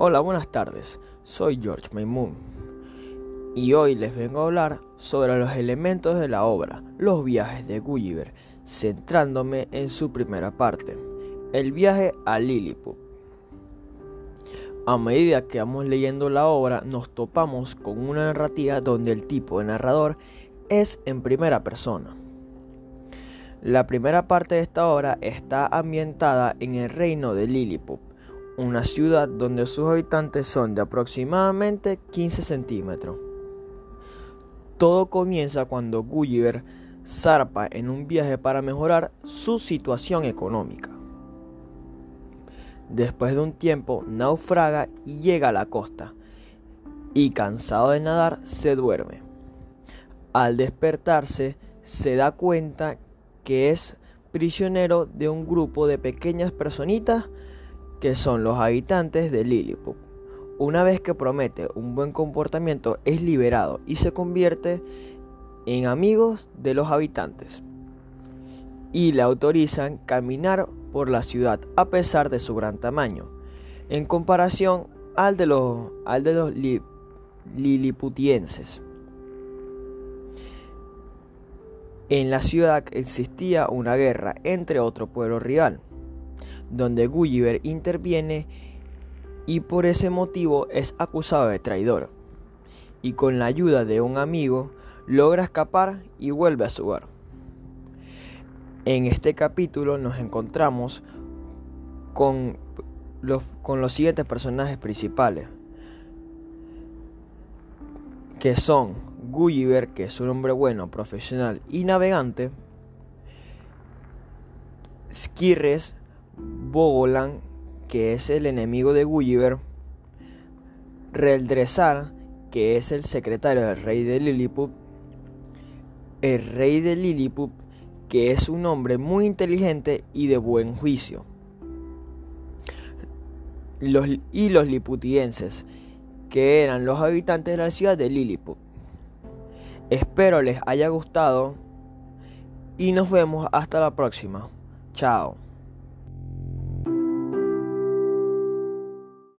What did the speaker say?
Hola, buenas tardes. Soy George Maymoon y hoy les vengo a hablar sobre los elementos de la obra Los viajes de Gulliver, centrándome en su primera parte, el viaje a Lilliput. A medida que vamos leyendo la obra, nos topamos con una narrativa donde el tipo de narrador es en primera persona. La primera parte de esta obra está ambientada en el reino de Lilliput, una ciudad donde sus habitantes son de aproximadamente 15 centímetros. Todo comienza cuando Gulliver zarpa en un viaje para mejorar su situación económica. Después de un tiempo naufraga y llega a la costa, y cansado de nadar se duerme. Al despertarse se da cuenta que es prisionero de un grupo de pequeñas personitas que son los habitantes de Lilliput. Una vez que promete un buen comportamiento es liberado y se convierte en amigos de los habitantes y le autorizan caminar por la ciudad a pesar de su gran tamaño, en comparación al de los, al de los liliputienses. En la ciudad existía una guerra entre otro pueblo rival, donde Gulliver interviene y por ese motivo es acusado de traidor, y con la ayuda de un amigo logra escapar y vuelve a su hogar. En este capítulo nos encontramos con los, con los siguientes personajes principales, que son Gulliver, que es un hombre bueno, profesional y navegante, Skirres, Bogolan, que es el enemigo de Gulliver, Reldresar, que es el secretario del rey de Lilliput, el rey de Lilliput, que es un hombre muy inteligente y de buen juicio, los, y los liputienses, que eran los habitantes de la ciudad de Lilliput. Espero les haya gustado y nos vemos hasta la próxima. Chao.